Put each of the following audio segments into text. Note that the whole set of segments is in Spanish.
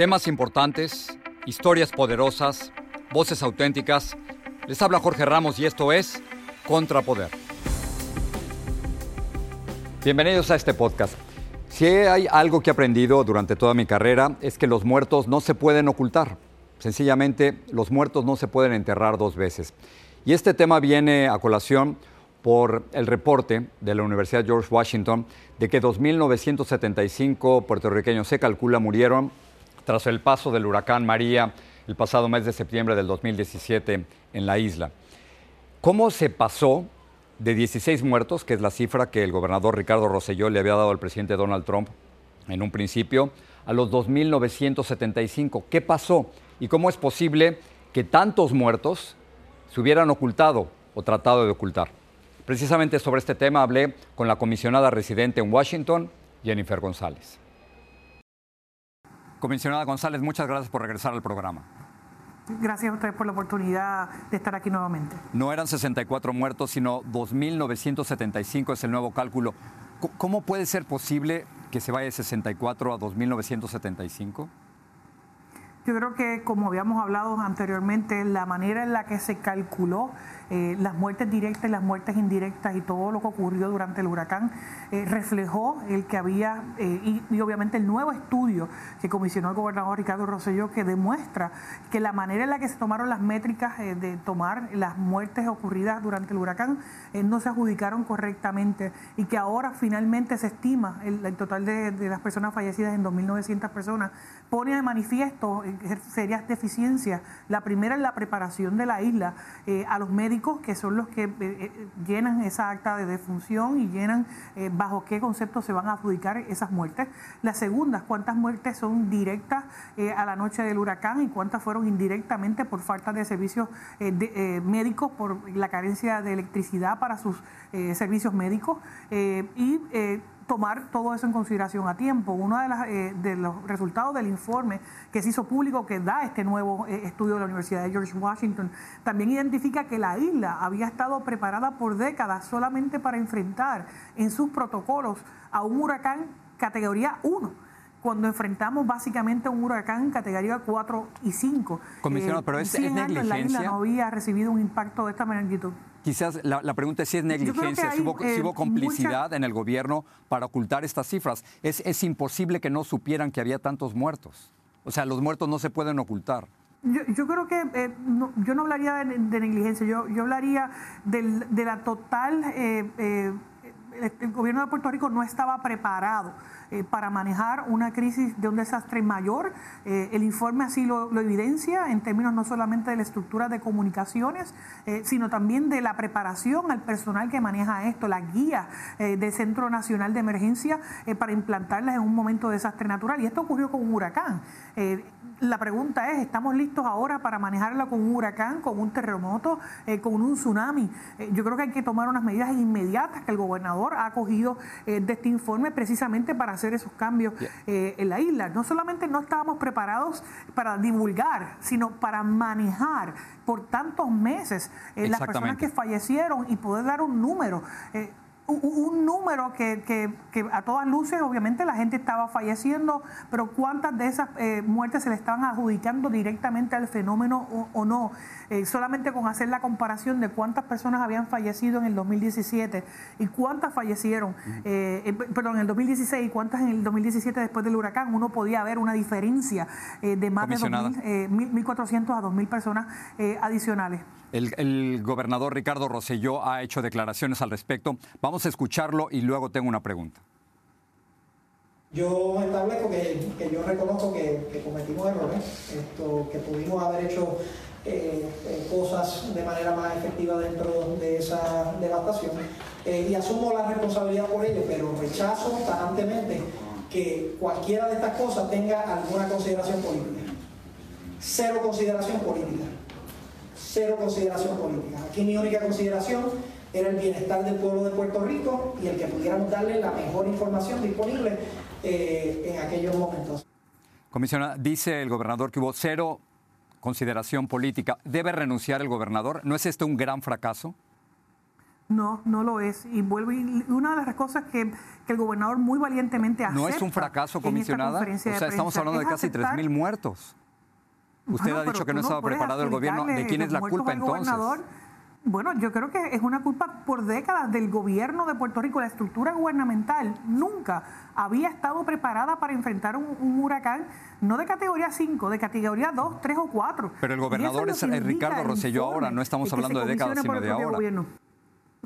Temas importantes, historias poderosas, voces auténticas. Les habla Jorge Ramos y esto es Contrapoder. Bienvenidos a este podcast. Si hay algo que he aprendido durante toda mi carrera es que los muertos no se pueden ocultar. Sencillamente, los muertos no se pueden enterrar dos veces. Y este tema viene a colación por el reporte de la Universidad George Washington de que 2.975 puertorriqueños se calcula murieron tras el paso del huracán María el pasado mes de septiembre del 2017 en la isla. ¿Cómo se pasó de 16 muertos, que es la cifra que el gobernador Ricardo Rosselló le había dado al presidente Donald Trump en un principio, a los 2.975? ¿Qué pasó? ¿Y cómo es posible que tantos muertos se hubieran ocultado o tratado de ocultar? Precisamente sobre este tema hablé con la comisionada residente en Washington, Jennifer González. Comisionada González, muchas gracias por regresar al programa. Gracias a ustedes por la oportunidad de estar aquí nuevamente. No eran 64 muertos, sino 2.975 es el nuevo cálculo. ¿Cómo puede ser posible que se vaya de 64 a 2.975? Yo creo que, como habíamos hablado anteriormente, la manera en la que se calculó eh, las muertes directas y las muertes indirectas y todo lo que ocurrió durante el huracán eh, reflejó el que había, eh, y, obviamente el nuevo estudio que comisionó el gobernador Ricardo Rosselló, que demuestra que la manera en la que se tomaron las métricas de tomar las muertes ocurridas durante el huracán no se adjudicaron correctamente y que ahora finalmente se estima el, total de, de, las personas fallecidas en 2.900 personas, pone de manifiesto serias deficiencias. La primera es la preparación de la isla a los médicos que son los que eh, eh, llenan esa acta de defunción y llenan eh, bajo qué concepto se van a adjudicar esas muertes. La segunda, cuántas muertes son directas a la noche del huracán y cuántas fueron indirectamente por falta de servicios médicos, por la carencia de electricidad para sus servicios médicos. y tomar todo eso en consideración a tiempo. Uno de, eh, de, los resultados del informe que se hizo público que da este nuevo eh, estudio de la Universidad de George Washington también identifica que la isla había estado preparada por décadas solamente para enfrentar en sus protocolos a un huracán categoría 1 cuando enfrentamos básicamente un huracán categoría 4 y 5. Comisionado, pero es, es negligencia. La isla no había recibido un impacto de esta magnitud. Quizás la, pregunta es si es negligencia, si, hubo, eh, complicidad en el gobierno para ocultar estas cifras. Es, es imposible que no supieran que había tantos muertos. O sea, los muertos no se pueden ocultar. Yo, creo que eh, yo no hablaría de, negligencia, yo, yo hablaría de la total... Eh, el gobierno de Puerto Rico no estaba preparado eh, para manejar una crisis de un desastre mayor. Eh, el informe así lo, evidencia en términos no solamente de la estructura de comunicaciones, eh, sino también de la preparación al personal que maneja esto, la guía del Centro Nacional de Emergencia para implantarlas en un momento de desastre natural. Y esto ocurrió con un huracán la pregunta es, ¿estamos listos ahora para manejarla con un huracán, con un terremoto, con un tsunami? Yo creo que hay que tomar unas medidas inmediatas que el gobernador ha cogido eh, de este informe precisamente para hacer esos cambios en la isla. No solamente no estábamos preparados para divulgar, sino para manejar por tantos meses las personas que fallecieron y poder dar un número un número que, que, que, a todas luces, obviamente la gente estaba falleciendo, pero cuántas de esas eh, muertes se le estaban adjudicando directamente al fenómeno o, no. Eh, solamente con hacer la comparación de cuántas personas habían fallecido en el 2017 y cuántas fallecieron, eh, perdón, en el 2016 y cuántas en el 2017 después del huracán, uno podía ver una diferencia de más de 1.400 a 2.000 personas adicionales. El, gobernador Ricardo Rosselló ha hecho declaraciones al respecto. Vamos a escucharlo y luego tengo una pregunta. Yo establezco que, yo reconozco que, cometimos errores, que pudimos haber hecho eh, eh, cosas de manera más efectiva dentro de esa devastación eh, y asumo la responsabilidad por ello, pero rechazo tajantemente que cualquiera de estas cosas tenga alguna consideración política. Cero consideración política cero consideración política. Aquí mi única consideración era el bienestar del pueblo de Puerto Rico y el que pudiéramos darle la mejor información disponible eh, en aquellos momentos. Comisionada, dice el gobernador que hubo cero consideración política. ¿Debe renunciar el gobernador? ¿No es este un gran fracaso? No, no lo es. Y vuelvo y una de las cosas que, el gobernador muy valientemente hace. No es un fracaso, comisionada. O sea, estamos hablando de casi 3.000 muertos. Usted ha dicho que no, estaba preparado el gobierno. ¿De quién es la culpa entonces? Bueno, yo creo que es una culpa por décadas del gobierno de Puerto Rico. La estructura gubernamental nunca había estado preparada para enfrentar un, huracán, no de categoría 5, de categoría 2, 3 o 4. Pero el gobernador es, Ricardo Rosselló ahora, no estamos hablando de décadas, sino de ahora.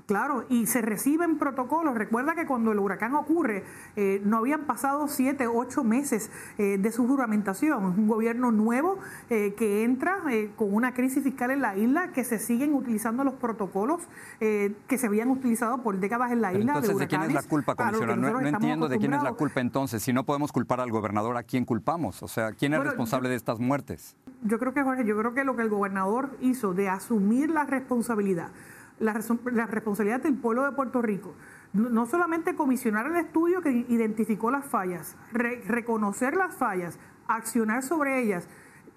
Claro, y se reciben protocolos. Recuerda que cuando el huracán ocurre, eh, no habían pasado siete, ocho meses eh, de su juramentación. Es un gobierno nuevo eh, que entra con una crisis fiscal en la isla, que se siguen utilizando los protocolos que se habían utilizado por décadas en la isla. Entonces, de, quién es la culpa, comisionada? No, entiendo de quién es la culpa entonces. Si no podemos culpar al gobernador, ¿a quién culpamos? O sea, ¿quién es responsable de estas muertes? Yo creo que, Jorge, yo creo que lo que el gobernador hizo de asumir la responsabilidad la, responsabilidad del pueblo de Puerto Rico. No, solamente comisionar el estudio que identificó las fallas, reconocer las fallas, accionar sobre ellas,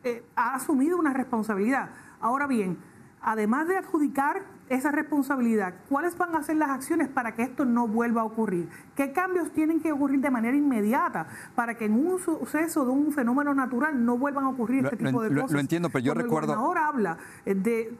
eh, ha asumido una responsabilidad. Ahora bien, además de adjudicar esa responsabilidad, ¿cuáles van a ser las acciones para que esto no vuelva a ocurrir? ¿Qué cambios tienen que ocurrir de manera inmediata para que en un suceso de un fenómeno natural no vuelvan a ocurrir este tipo de cosas? Lo, entiendo, pero yo recuerdo. Ahora habla de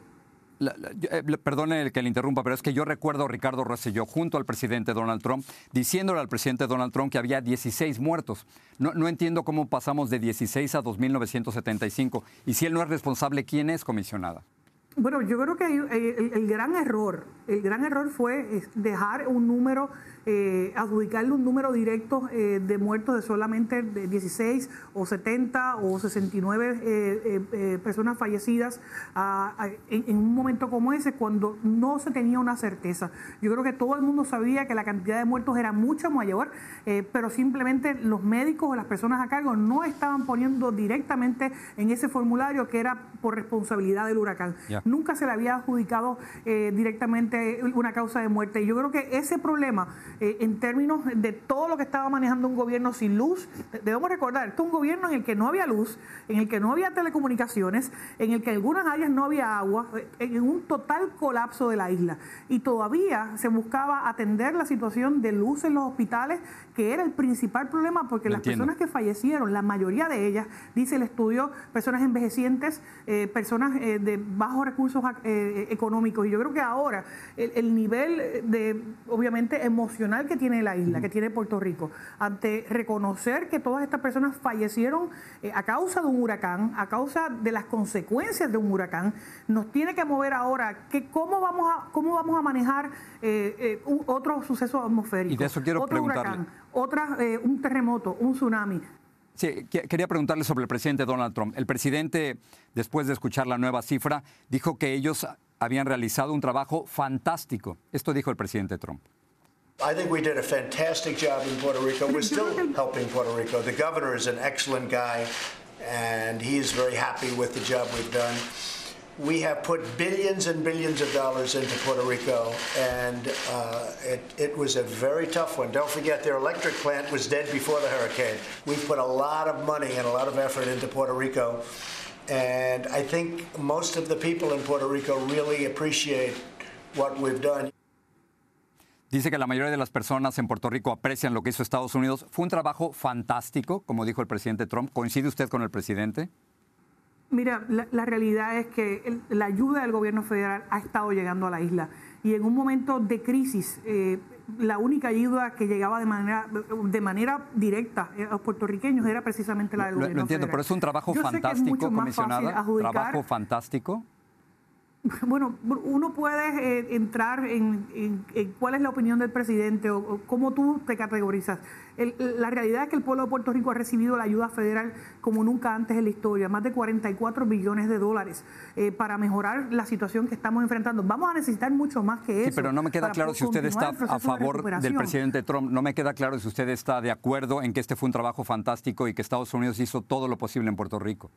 eh, perdone que le interrumpa, pero es que yo recuerdo a Ricardo Rosselló junto al presidente Donald Trump diciéndole al presidente Donald Trump que había 16 muertos. No, entiendo cómo pasamos de 16 a 2.975. Y si él no es responsable, ¿quién es comisionada? Bueno, yo creo que el, gran error, el gran error fue dejar un número eh, adjudicarle un número directo eh, de muertos de solamente de 16 o 70 o 69 eh, personas fallecidas en, un momento como ese, cuando no se tenía una certeza. Yo creo que todo el mundo sabía que la cantidad de muertos era mucho mayor, pero simplemente los médicos o las personas a cargo no estaban poniendo directamente en ese formulario que era por responsabilidad del huracán. Nunca se le había adjudicado directamente una causa de muerte. Y yo creo que ese problema eh, en términos de todo lo que estaba manejando un gobierno sin luz. Debemos recordar, esto es un gobierno en el que no había luz, en el que no había telecomunicaciones, en el que en algunas áreas no había agua, eh, en un total colapso de la isla. Y todavía se buscaba atender la situación de luz en los hospitales, que era el principal problema, porque las personas que fallecieron, la mayoría de ellas, dice el estudio, personas envejecientes, eh, personas de bajos recursos económicos. Y yo creo que ahora el, el nivel de, obviamente, emocional que tiene la isla, que tiene Puerto Rico, ante reconocer que todas estas personas fallecieron eh, a causa de un huracán, a causa de las consecuencias de un huracán, nos tiene que mover ahora que cómo vamos a, cómo vamos a manejar eh, eh, otro suceso atmosférico. Y de eso quiero Huracán, otra, un terremoto, un tsunami. Sí, quería preguntarle sobre el presidente Donald Trump. El presidente, después de escuchar la nueva cifra, dijo que ellos habían realizado un trabajo fantástico. Esto dijo el presidente Trump. I think we did a fantastic job in Puerto Rico. We're still helping Puerto Rico. The governor is an excellent guy, and he's very happy with the job we've done. We have put billions and billions of dollars into Puerto Rico, and uh, it, it was a very tough one. Don't forget, their electric plant was dead before the hurricane. We've put a lot of money and a lot of effort into Puerto Rico, and I think most of the people in Puerto Rico really appreciate what we've done. Dice que la mayoría de las personas en Puerto Rico aprecian lo que hizo Estados Unidos. Fue un trabajo fantástico, como dijo el presidente Trump. ¿Coincide usted con el presidente? Mira, la, realidad es que la ayuda del gobierno federal ha estado llegando a la isla. Y en un momento de crisis, eh, la única ayuda que llegaba de manera, de manera directa a los puertorriqueños era precisamente la del gobierno Lo entiendo, pero es un trabajo fantástico, comisionada. Trabajo fantástico. Bueno, uno puede eh, entrar en, cuál es la opinión del presidente o, cómo tú te categorizas. la realidad es que el pueblo de Puerto Rico ha recibido la ayuda federal como nunca antes en la historia, más de 44 billones de dólares eh, para mejorar la situación que estamos enfrentando. Vamos a necesitar mucho más que eso. Sí, pero no me queda claro si usted está a favor del presidente Trump. No me queda claro si usted está de acuerdo en que este fue un trabajo fantástico y que Estados Unidos hizo todo lo posible en Puerto Rico.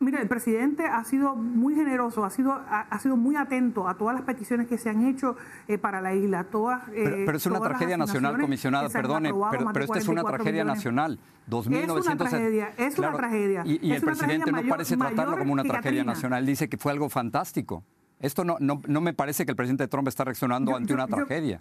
Mira, el presidente ha sido muy generoso, ha sido, ha, sido muy atento a todas las peticiones que se han hecho eh, para la isla. Todas, eh, pero, es una tragedia nacional, comisionada, perdone, pero, pero esta es una tragedia nacional. 2.900... Es una tragedia, es una tragedia. Y, el presidente no parece tratarlo como una tragedia nacional, dice que fue algo fantástico. Esto no, no, no me parece que el presidente Trump está reaccionando Yo- ante yo- una yo- tragedia.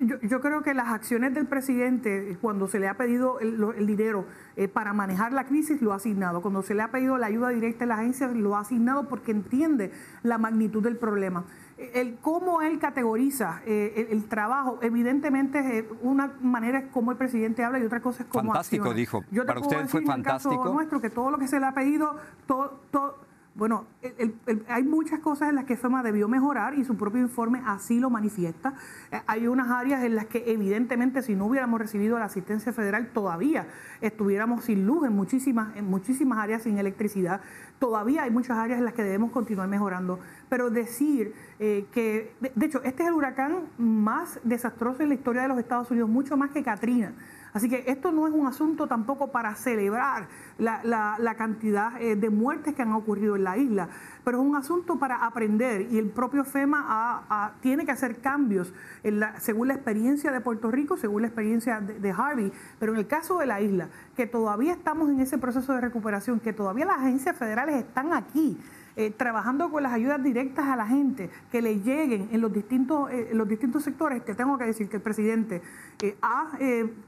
Yo, yo creo que las acciones del presidente, eh, cuando se le ha pedido el, dinero eh, para manejar la crisis, lo ha asignado. Cuando se le ha pedido la ayuda directa de la agencia, lo ha asignado porque entiende la magnitud del problema. Eh, El cómo él categoriza eh, el, el trabajo, evidentemente, una manera es cómo el presidente habla y otra cosa es cómo Fantástico, acciona. dijo. Yo Para usted fue decir en el caso fantástico. nuestro que todo lo que se le ha pedido, todo, todo, bueno, el- hay muchas cosas en las que FEMA debió mejorar y su propio informe así lo manifiesta. Eh, hay unas áreas en las que evidentemente si no hubiéramos recibido la asistencia federal todavía estuviéramos sin luz en muchísimas, en muchísimas áreas sin electricidad. Todavía hay muchas áreas en las que debemos continuar mejorando. Pero decir eh, que, de hecho, este es el huracán más desastroso en la historia de los Estados Unidos, mucho más que Katrina. Así que esto no es un asunto tampoco para celebrar la, cantidad eh, de muertes que han ocurrido en la isla, pero es un asunto para aprender y el propio FEMA tiene que hacer cambios en la- según la experiencia de Puerto Rico, según la experiencia de Harvey, pero en el caso de la isla, que todavía estamos en ese proceso de recuperación, que todavía las agencias federales están aquí eh, trabajando con las ayudas directas a la gente que le lleguen en los distintos, eh, en los distintos sectores, te tengo que decir que el presidente eh, ha,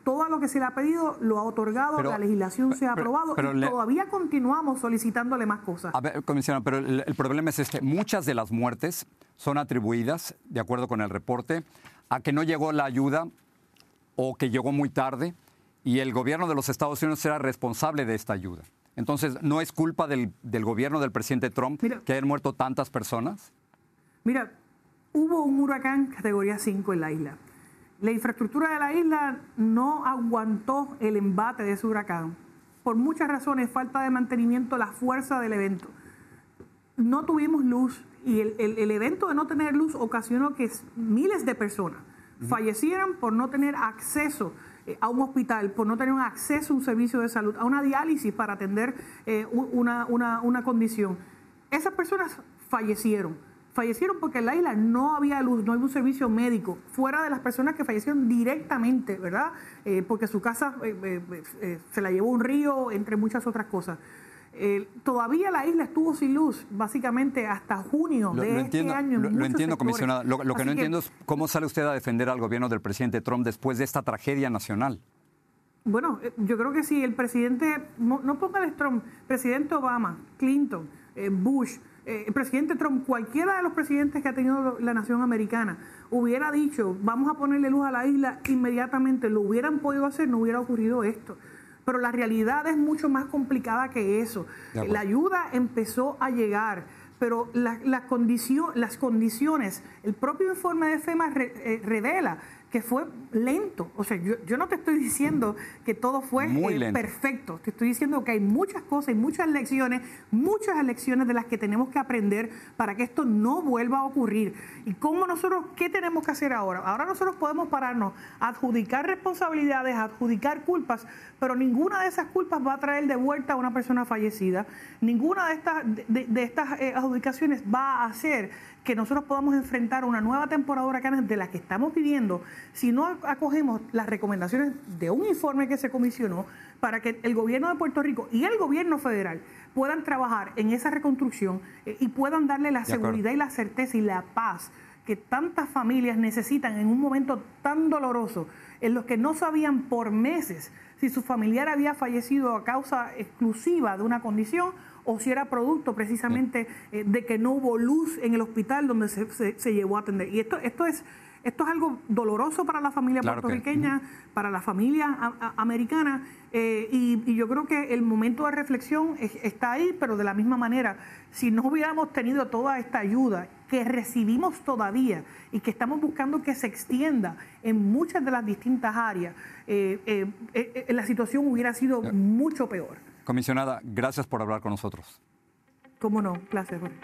todo lo que se le ha pedido lo ha otorgado, Pero- la legislación se ha pero- aprobado pero y le- todavía continuamos solicitándole más cosas. A ver, comisionado, pero el, el problema es este. Muchas de las muertes son atribuidas, de acuerdo con el reporte, a que no llegó la ayuda o que llegó muy tarde y el gobierno de los Estados Unidos era responsable de esta ayuda. Entonces, ¿no es culpa del, del gobierno del presidente Trump Mira. que hayan muerto tantas personas? Mira, hubo un huracán categoría 5 en la isla. La infraestructura de la isla no aguantó el embate de ese huracán. Por muchas razones, falta de mantenimiento, la fuerza del evento. No tuvimos luz y el, el- el evento de no tener luz ocasionó que miles de personas fallecieran por no tener acceso eh, a un hospital, por no tener un acceso a un servicio de salud, a una diálisis para atender eh, una, una- una condición. Esas personas fallecieron. Fallecieron porque en la isla no había luz, no había un servicio médico, fuera de las personas que fallecieron directamente, ¿verdad? Eh, porque su casa se la llevó un río, entre muchas otras cosas. Eh, todavía la isla estuvo sin luz, básicamente hasta junio Lo, de lo este entiendo, año. en lo- entiendo, sectores. comisionada. Lo, lo que no entiendo es cómo sale usted a defender al gobierno del presidente Trump después de esta tragedia nacional. Bueno, eh, yo creo que sí, el presidente, no, no póngale Trump, presidente Obama, Clinton, eh, Bush, eh, el presidente Trump, cualquiera de los presidentes que ha tenido la nación americana, hubiera dicho, vamos a ponerle luz a la isla inmediatamente, lo hubieran podido hacer, no hubiera ocurrido esto. Pero la realidad es mucho más complicada que eso. La ayuda empezó a llegar, pero la- la condicio- las condiciones, el propio informe de FEMA re- eh, revela que fue lento. O sea, yo, yo no te estoy diciendo que todo fue eh, perfecto. Te estoy diciendo que hay muchas cosas y muchas lecciones, muchas lecciones de las que tenemos que aprender para que esto no vuelva a ocurrir. ¿Y cómo nosotros, qué tenemos que hacer ahora? Ahora nosotros podemos pararnos, adjudicar responsabilidades, adjudicar culpas, pero ninguna de esas culpas va a traer de vuelta a una persona fallecida. Ninguna de estas, de, de estas eh, adjudicaciones va a hacer que nosotros podamos enfrentar una nueva temporada de huracanes de la que estamos viviendo si no acogemos las recomendaciones de un informe que se comisionó para que el gobierno de Puerto Rico y el gobierno federal puedan trabajar en esa reconstrucción eh, y puedan darle la De acuerdo. seguridad y la certeza y la paz que tantas familias necesitan en un momento tan doloroso en los que no sabían por meses si su familiar había fallecido a causa exclusiva de una condición o si era producto precisamente eh, de que no hubo luz en el hospital donde se, se- se llevó a atender. Y esto, esto es esto es algo doloroso para la familia Claro que- puertorriqueña, para la familia a- a- americana, eh, y, y yo creo que el momento de reflexión es- está ahí, pero de la misma manera, si no hubiéramos tenido toda esta ayuda que recibimos todavía y que estamos buscando que se extienda en muchas de las distintas áreas, eh, eh, la situación hubiera sido mucho peor. Comisionada, gracias por hablar con nosotros. ¿Cómo no? Placer, Jorge.